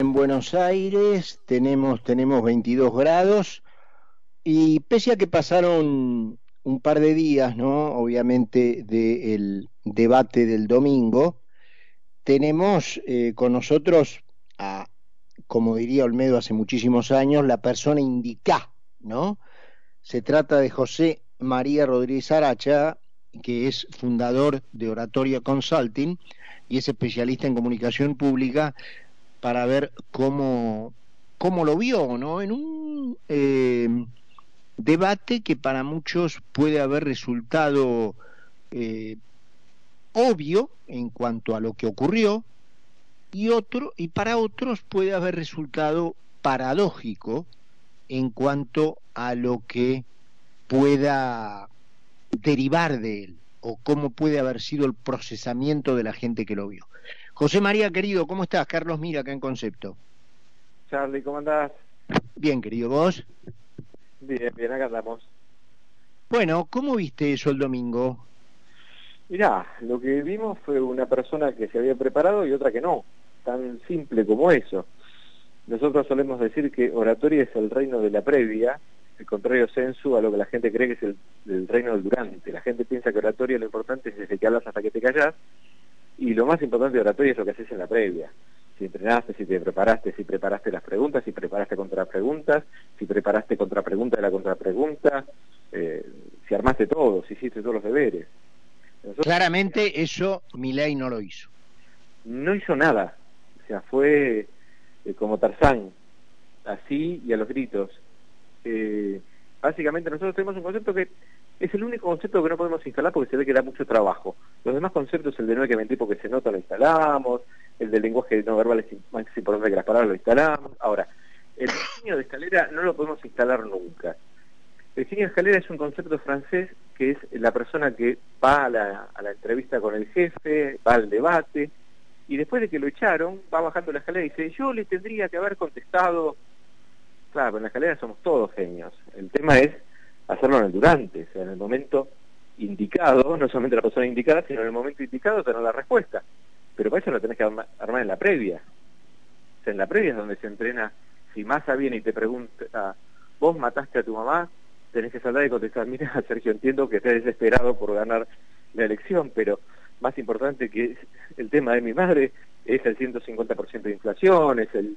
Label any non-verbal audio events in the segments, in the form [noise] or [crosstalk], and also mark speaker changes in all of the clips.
Speaker 1: en Buenos Aires, tenemos, tenemos 22 grados y pese a que pasaron un par de días, ¿no? Obviamente del debate del domingo, tenemos eh, con nosotros a, como diría Olmedo hace muchísimos años, la persona indicada, ¿no? Se trata de José María Rodríguez Aracha, que es fundador de Oratoria Consulting y es especialista en comunicación pública para ver cómo, cómo lo vio, ¿no? En un eh, debate que para muchos puede haber resultado eh, obvio en cuanto a lo que ocurrió y otro y para otros puede haber resultado paradójico en cuanto a lo que pueda derivar de él o cómo puede haber sido el procesamiento de la gente que lo vio. José María, querido, ¿cómo estás? Carlos Mira, acá en Concepto.
Speaker 2: Charlie, ¿cómo andás?
Speaker 1: Bien, querido, ¿vos?
Speaker 2: Bien, bien, acá andamos.
Speaker 1: Bueno, ¿cómo viste eso el domingo?
Speaker 2: Mirá, lo que vimos fue una persona que se había preparado y otra que no, tan simple como eso. Nosotros solemos decir que oratoria es el reino de la previa, el contrario sensu a lo que la gente cree que es el, reino del durante. La gente piensa que oratoria lo importante es desde que hablas hasta que te callas, y lo más importante de oratoria es lo que haces en la previa. Si entrenaste, si te preparaste, si preparaste las preguntas, si preparaste contrapreguntas, si preparaste contrapregunta de la contrapregunta, eh, si armaste todo, si hiciste todos los deberes.
Speaker 1: Claramente eso Milei no lo hizo.
Speaker 2: No hizo nada. O sea, fue eh, como Tarzán, así y a los gritos. Eh, básicamente nosotros tenemos un concepto que es el único concepto que no podemos instalar porque se ve que da mucho trabajo. Los demás conceptos, el de no hay que mentir porque se nota, lo instalamos, el del lenguaje no verbal es más importante que las palabras, lo instalamos. Ahora, el diseño de escalera no lo podemos instalar nunca. El diseño de escalera es un concepto francés que es la persona que va a la, a la entrevista con el jefe, va al debate, y después de que lo echaron, va bajando la escalera y dice, yo le tendría que haber contestado, claro, en la escalera somos todos genios. El tema es hacerlo en el durante, o sea, en el momento indicado, no solamente la persona indicada, sino en el momento indicado tener la respuesta. Pero para eso lo tenés que armar, en la previa. O sea, en la previa es donde se entrena, si Massa viene y te pregunta, vos mataste a tu mamá, tenés que saltar y contestar, mira, [laughs] Sergio, entiendo que estés desesperado por ganar la elección, pero más importante que el tema de mi madre es el 150% de inflación, es el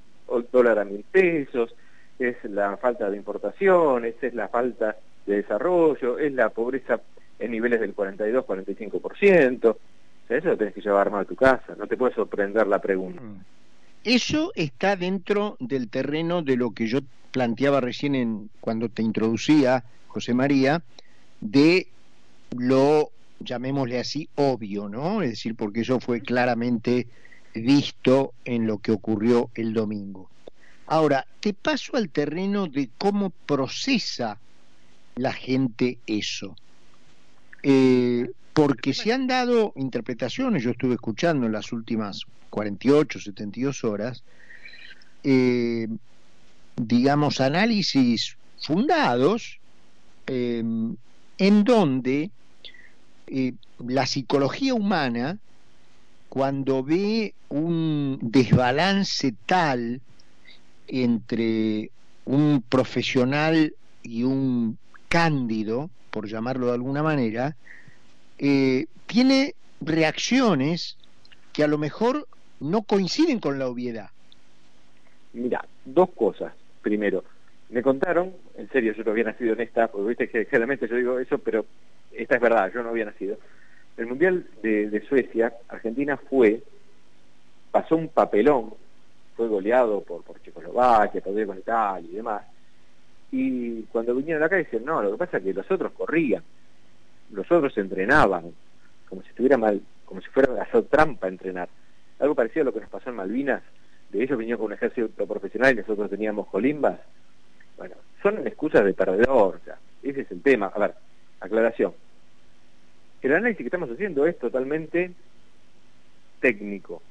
Speaker 2: dólar a mil pesos, es la falta de importaciones, es la falta de desarrollo, es la pobreza en niveles del 42-45%. O eso lo tenés que llevar armado a tu casa, no te puede sorprender la pregunta. Mm.
Speaker 1: Eso está dentro del terreno de lo que yo planteaba recién en, cuando te introducía, José María, de lo, llamémosle así, obvio, ¿no? Es decir, porque eso fue claramente visto en lo que ocurrió el domingo. Ahora, te paso al terreno de cómo procesa la gente eso. Eh, porque se han dado interpretaciones, yo estuve escuchando en las últimas 48, 72 horas, eh, digamos, análisis fundados eh, en donde la psicología humana, cuando ve un desbalance tal entre un profesional y un cándido, por llamarlo de alguna manera, eh, tiene reacciones que a lo mejor no coinciden con la obviedad.
Speaker 2: Mira, dos cosas. Primero, me contaron, en serio, yo no había nacido en esta, porque viste que generalmente yo digo eso, pero esta es verdad, yo no había nacido. El Mundial de, Suecia, Argentina fue, pasó un papelón, fue goleado por, por Checoslovaquia, con Italia y demás, y cuando vinieron acá dicen, no, lo que pasa es que los otros corrían, los otros entrenaban, como si estuviera mal, como si fuera a hacer trampa entrenar. Algo parecido a lo que nos pasó en Malvinas, de ellos vinieron con un ejército profesional y nosotros teníamos colimbas. Bueno, son excusas de perdedor, ese es el tema. A ver, aclaración. El análisis que estamos haciendo es totalmente técnico.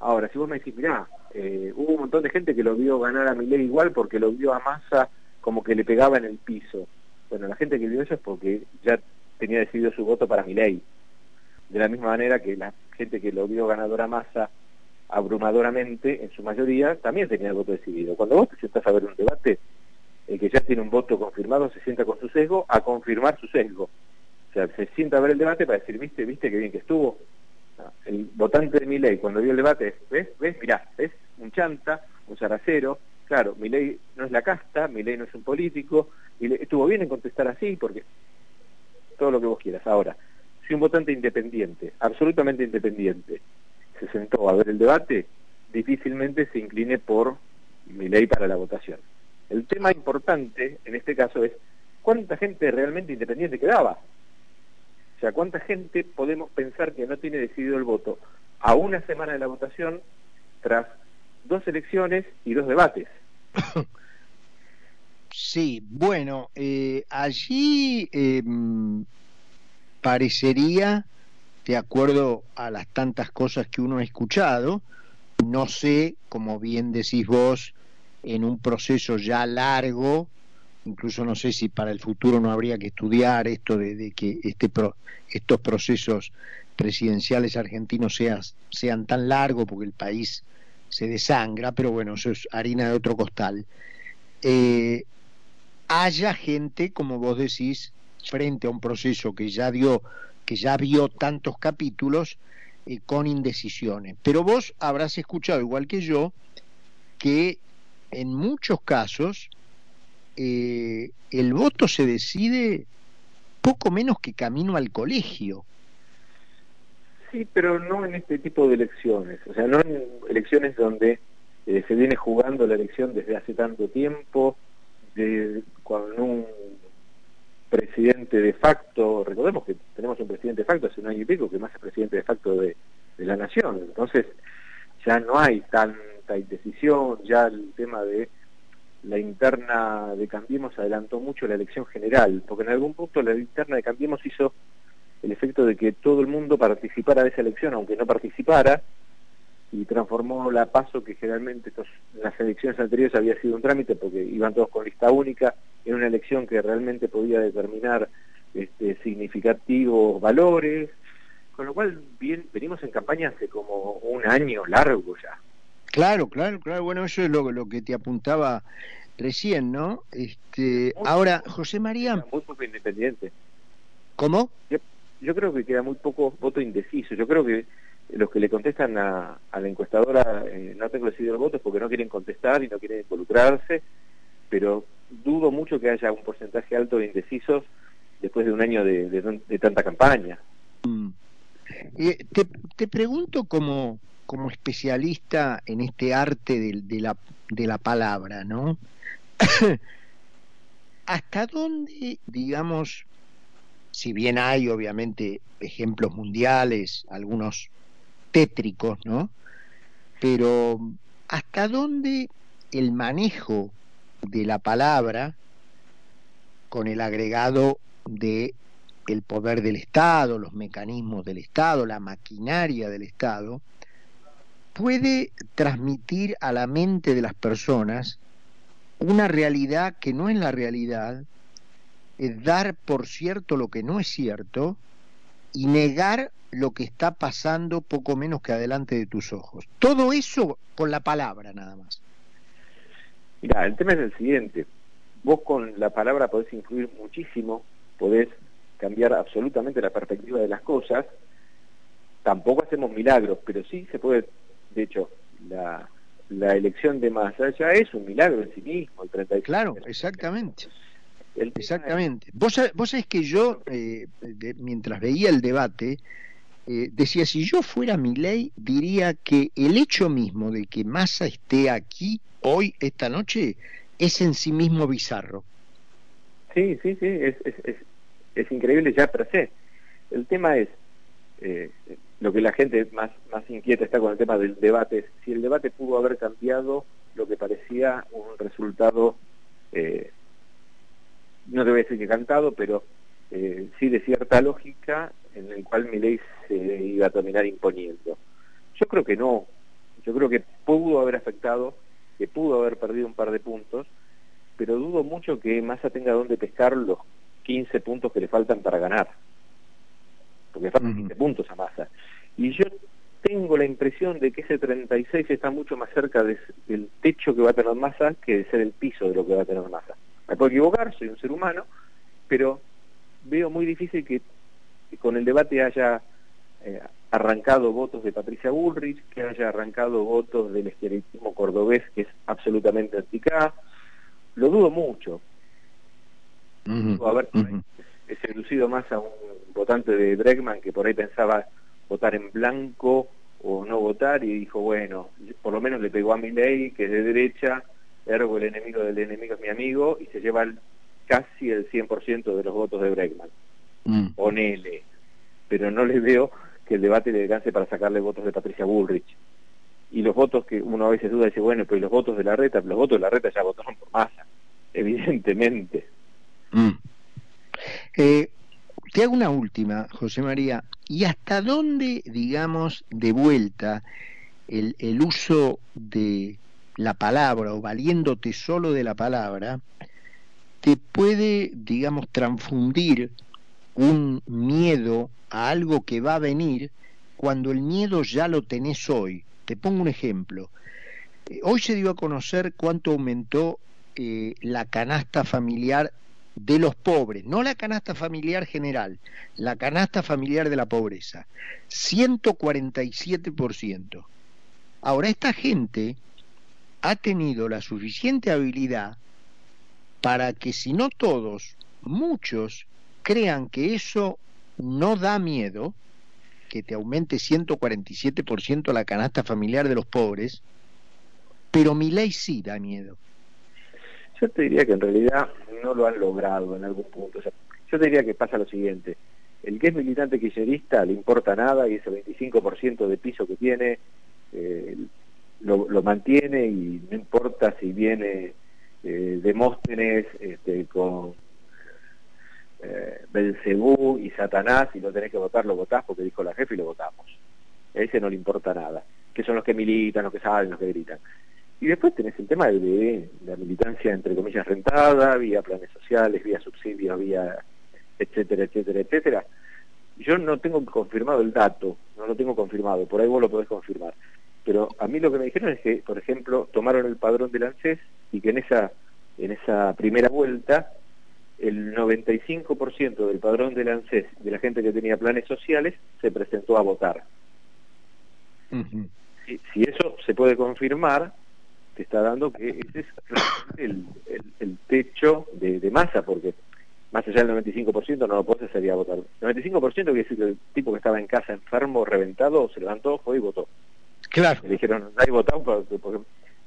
Speaker 2: Ahora, si vos me decís, mirá, eh, hubo un montón de gente que lo vio ganar a Milei igual porque lo vio a Massa como que le pegaba en el piso. Bueno, la gente que vio eso es porque ya tenía decidido su voto para mi ley. De la misma manera que la gente que lo vio ganadora masa abrumadoramente, en su mayoría, también tenía el voto decidido. Cuando vos te sentás a ver un debate, el que ya tiene un voto confirmado se sienta con su sesgo a confirmar su sesgo. O sea, se sienta a ver el debate para decir, viste, viste qué bien que estuvo. El votante de mi ley, cuando vio el debate, ¿ves? ¿Ves? Mirá, ¿ves? Un chanta, un zaracero. Claro, mi ley no es la casta, mi ley no es un político. Y estuvo bien en contestar así porque todo lo que vos quieras. Ahora, si un votante independiente, absolutamente independiente, se sentó a ver el debate, difícilmente se incline por mi ley para la votación. El tema importante en este caso es cuánta gente realmente independiente quedaba. O sea, cuánta gente podemos pensar que no tiene decidido el voto a una semana de la votación tras dos elecciones y dos debates.
Speaker 1: Sí, bueno, eh, allí eh, parecería, de acuerdo a las tantas cosas que uno ha escuchado, no sé, como bien decís vos, en un proceso ya largo, incluso no sé si para el futuro no habría que estudiar esto de, que este estos procesos presidenciales argentinos sean, sean tan largos porque el país se desangra, pero bueno, eso es harina de otro costal. Eh, haya gente, como vos decís, frente a un proceso que ya dio, que ya vio tantos capítulos eh, con indecisiones. Pero vos habrás escuchado, igual que yo, que en muchos casos eh, el voto se decide poco menos que camino al colegio.
Speaker 2: Sí, pero no en este tipo de elecciones, o sea, no en elecciones donde eh, se viene jugando la elección desde hace tanto tiempo, de, con un presidente de facto, recordemos que tenemos un presidente de facto hace un año y pico, que más es presidente de facto de, la nación, entonces ya no hay tanta indecisión, ya el tema de la interna de Cambiemos adelantó mucho la elección general, porque en algún punto la interna de Cambiemos hizo el efecto de que todo el mundo participara de esa elección, aunque no participara, y transformó la paso que generalmente en las elecciones anteriores había sido un trámite porque iban todos con lista única en una elección que realmente podía determinar este, significativos valores con lo cual bien venimos en campaña hace como un año largo ya.
Speaker 1: Claro claro claro. Bueno eso es lo, lo que te apuntaba recién no este ahora José María.
Speaker 2: Muy poco independiente.
Speaker 1: Cómo
Speaker 2: yo, creo que queda muy poco voto indeciso yo creo que los que le contestan a, la encuestadora eh, no tengo decidido el voto porque no quieren contestar y no quieren involucrarse, pero dudo mucho que haya un porcentaje alto de indecisos después de un año de, tanta campaña.
Speaker 1: Mm. Eh, te, te, pregunto como, como especialista en este arte de, la, de la palabra, ¿no? [coughs] ¿Hasta dónde, digamos, si bien hay obviamente ejemplos mundiales, algunos tétricos, ¿no? Pero ¿hasta dónde el manejo de la palabra con el agregado de el poder del Estado, los mecanismos del Estado, la maquinaria del Estado, puede transmitir a la mente de las personas una realidad que no es la realidad, es dar por cierto lo que no es cierto y negar lo que está pasando poco menos que adelante de tus ojos. Todo eso con la palabra nada más.
Speaker 2: Mira, el tema es el siguiente. Vos con la palabra podés influir muchísimo, podés cambiar absolutamente la perspectiva de las cosas. Tampoco hacemos milagros, pero sí se puede, de hecho, la, la elección de Massa ya es un milagro en sí mismo, el 35.
Speaker 1: Claro, exactamente. Exactamente. Vos, vos sabés que yo, eh, mientras veía el debate, eh, decía, si yo fuera mi ley, diría que el hecho mismo de que Massa esté aquí hoy, esta noche, es en sí mismo bizarro.
Speaker 2: Sí, sí, sí, es, es, es, increíble ya per se. El tema es, eh, lo que la gente más, más inquieta está con el tema del debate, es si el debate pudo haber cambiado lo que parecía un resultado, eh, no debe ser que cantado, pero eh, sí de cierta lógica en el cual mi ley se iba a terminar imponiendo. Yo creo que no, yo creo que pudo haber afectado, que pudo haber perdido un par de puntos, pero dudo mucho que Massa tenga donde pescar los 15 puntos que le faltan para ganar, porque faltan 15 puntos a Massa. Y yo tengo la impresión de que ese 36 está mucho más cerca del techo que va a tener masa que de ser el piso de lo que va a tener masa. Me puedo equivocar, soy un ser humano, pero veo muy difícil que, con el debate haya eh, arrancado votos de Patricia Bullrich, que haya arrancado votos del esqueletismo cordobés, que es absolutamente anticá. Lo dudo mucho. A ver, he seducido más a un votante de Bregman que por ahí pensaba votar en blanco o no votar y dijo, bueno, por lo menos le pegó a mi ley, que es de derecha, ergo el enemigo del enemigo es mi amigo, y se lleva casi el 100% de los votos de Bregman. Mm. Ponele. Pero no le veo que el debate le alcance para sacarle votos de Patricia Bullrich. Y los votos que uno a veces duda, dice, bueno, pero los votos de la reta, los votos de la reta ya votaron por masa, evidentemente.
Speaker 1: Mm. Eh, te hago una última, José María. ¿Y hasta dónde, digamos, de vuelta el, el uso de la palabra o valiéndote solo de la palabra, te puede, digamos, transfundir un miedo a algo que va a venir cuando el miedo ya lo tenés hoy. Te pongo un ejemplo. Eh, hoy se dio a conocer cuánto aumentó eh, la canasta familiar de los pobres, no la canasta familiar general, la canasta familiar de la pobreza, 147%. Ahora, esta gente ha tenido la suficiente habilidad para que si no todos, muchos crean que eso no da miedo, que te aumente 147% la canasta familiar de los pobres, pero mi ley sí da miedo.
Speaker 2: Yo te diría que en realidad no lo han logrado en algún punto. yo te diría que pasa lo siguiente. El que es militante kirchnerista le importa nada y ese 25% de piso que tiene eh, lo, mantiene y no importa si viene eh, Demóstenes este, con eh, Belcebú y Satanás y no tenés que votar, lo votás porque dijo la jefe y lo votamos. A ese no le importa nada. Que son los que militan, los que saben, los que gritan. Y después tenés el tema de, la militancia, entre comillas, rentada, vía planes sociales, vía subsidios, vía etcétera, etcétera, etcétera. Yo no tengo confirmado el dato, no lo tengo confirmado, por ahí vos lo podés confirmar. Pero a mí lo que me dijeron es que, por ejemplo, tomaron el padrón del ANSES y que en esa, en esa primera vuelta el 95% del padrón del ANSES de la gente que tenía planes sociales se presentó a votar. si, eso se puede confirmar, te está dando que ese es el, el, techo de, masa, porque más allá del 95% no lo puedes sería votar. El 95% quiere decir que el tipo que estaba en casa enfermo, reventado, se levantó, fue y votó.
Speaker 1: Claro.
Speaker 2: Le dijeron, hay votado porque,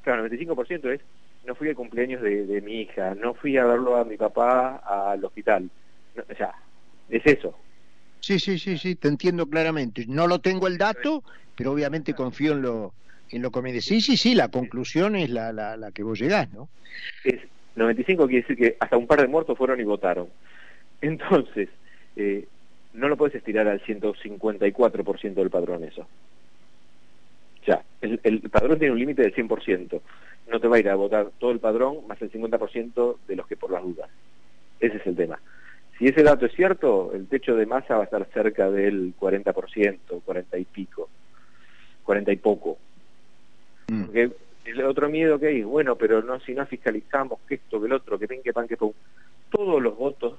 Speaker 2: claro, el 95% es, no fui al cumpleaños de, mi hija, no fui a verlo a mi papá al hospital. o sea, es eso.
Speaker 1: Sí, sí, sí, sí, te entiendo claramente. No lo tengo el dato, pero obviamente confío en lo, en lo que me decís, sí, sí, la conclusión es la, la, la que vos llegás, ¿no?
Speaker 2: Es 95 quiere decir que hasta un par de muertos fueron y votaron. Entonces, eh, no lo puedes estirar al 154% del padrón eso. O sea, el, el padrón tiene un límite del 100%. No te va a ir a votar todo el padrón más el 50% de los que por las dudas. Ese es el tema. Si ese dato es cierto, el techo de masa va a estar cerca del 40%, 40 y pico, 40 y poco. Mm. Porque el otro miedo que hay, bueno, pero no si no fiscalizamos que esto, que el otro, que ven, que pan, que pum. Todos los votos,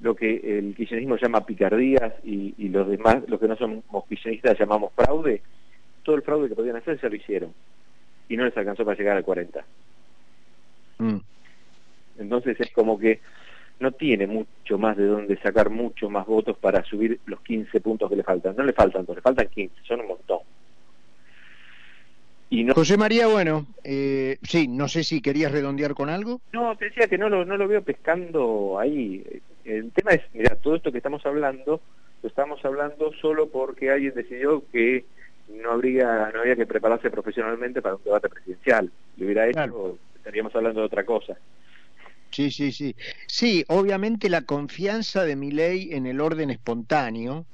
Speaker 2: lo que el kirchnerismo llama picardías y, y los demás, los que no somos kirchneristas llamamos fraude, todo el fraude que podían hacer se lo hicieron. Y no les alcanzó para llegar al 40. Mm. Entonces es como que no tiene mucho más de dónde sacar mucho más votos para subir los 15 puntos que le faltan. No le faltan, le faltan 15, son un montón.
Speaker 1: José María, bueno, eh, sí, no sé si querías redondear con algo.
Speaker 2: No, te decía que no lo, no lo veo pescando ahí. El tema es, mira, todo esto que estamos hablando, lo estamos hablando solo porque alguien decidió que no habría, no había que prepararse profesionalmente para un debate presidencial. Lo hubiera hecho, estaríamos hablando de otra cosa.
Speaker 1: Sí, sí, sí. Sí, obviamente la confianza de mi ley en el orden espontáneo,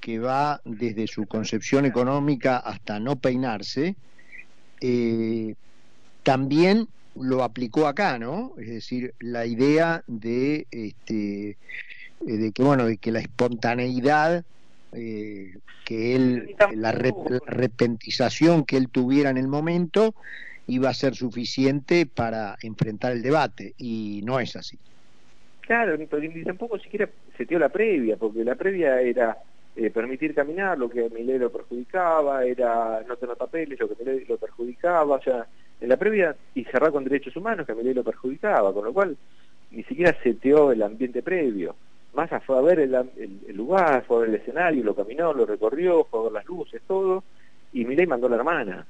Speaker 1: que va desde su concepción económica hasta no peinarse, eh, también lo aplicó acá, ¿no? Es decir, la idea de, este, de que, bueno, de que la espontaneidad eh, que él, la, repentización que él tuviera en el momento iba a ser suficiente para enfrentar el debate, y no es así.
Speaker 2: Claro, ni tampoco siquiera se dio la previa, porque la previa era eh, permitir caminar, lo que a Milei lo perjudicaba, era no tener papeles, lo que Milei lo perjudicaba, o sea, en la previa, y cerrar con derechos humanos, que a Milei lo perjudicaba, con lo cual ni siquiera seteó el ambiente previo. Massa fue a ver el, lugar, fue a ver el escenario, lo caminó, lo recorrió, fue a ver las luces, todo, y Milei mandó a la hermana.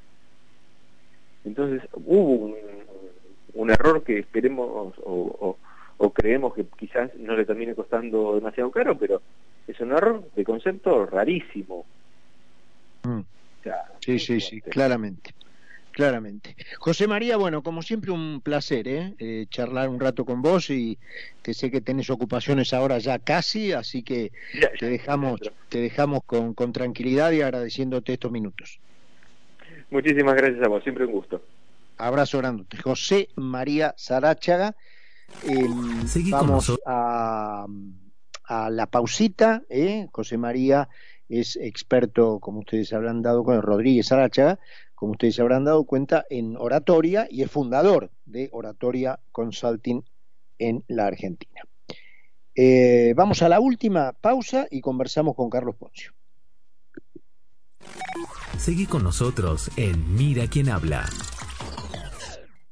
Speaker 2: Entonces hubo un, error que esperemos o, o, creemos que quizás no le termine costando demasiado caro, pero es un error de concepto rarísimo.
Speaker 1: Mm. sí, sí, sí, claramente. Claramente. José María, bueno, como siempre un placer ¿eh? ¿eh? charlar un rato con vos y que sé que tenés ocupaciones ahora ya casi, así que te dejamos, te dejamos con, con tranquilidad y agradeciéndote estos minutos.
Speaker 2: Muchísimas gracias a vos, siempre un gusto.
Speaker 1: Abrazo grande. José María Sarachaga. Em, vamos a, a, la pausita. ¿eh? José María es experto, como ustedes habrán dado con Rodríguez Sarachaga, como ustedes se habrán dado cuenta, en oratoria y es fundador de Oratoria Consulting en la Argentina. Eh, vamos a la última pausa y conversamos con Carlos Poncio.
Speaker 3: Seguí con nosotros en Mira quién habla.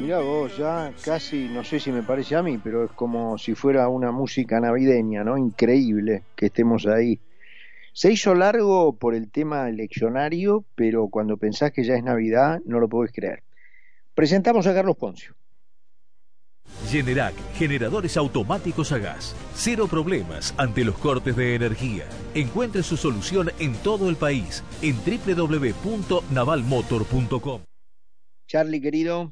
Speaker 1: Mira vos, ya casi, no sé si me parece a mí, pero es como si fuera una música navideña, ¿no? Increíble que estemos ahí. Se hizo largo por el tema eleccionario, pero cuando pensás que ya es Navidad, no lo podés creer. Presentamos a Carlos Poncio.
Speaker 3: Generac, generadores automáticos a gas. Cero problemas ante los cortes de energía. Encuentre su solución en todo el país en www.navalmotor.com.
Speaker 1: Charlie, querido.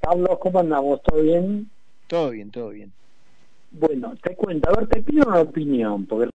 Speaker 4: Carlos, ¿cómo andamos? ¿Todo bien?
Speaker 1: Todo bien, todo bien.
Speaker 4: Bueno, te cuento, a ver, te pido una opinión, porque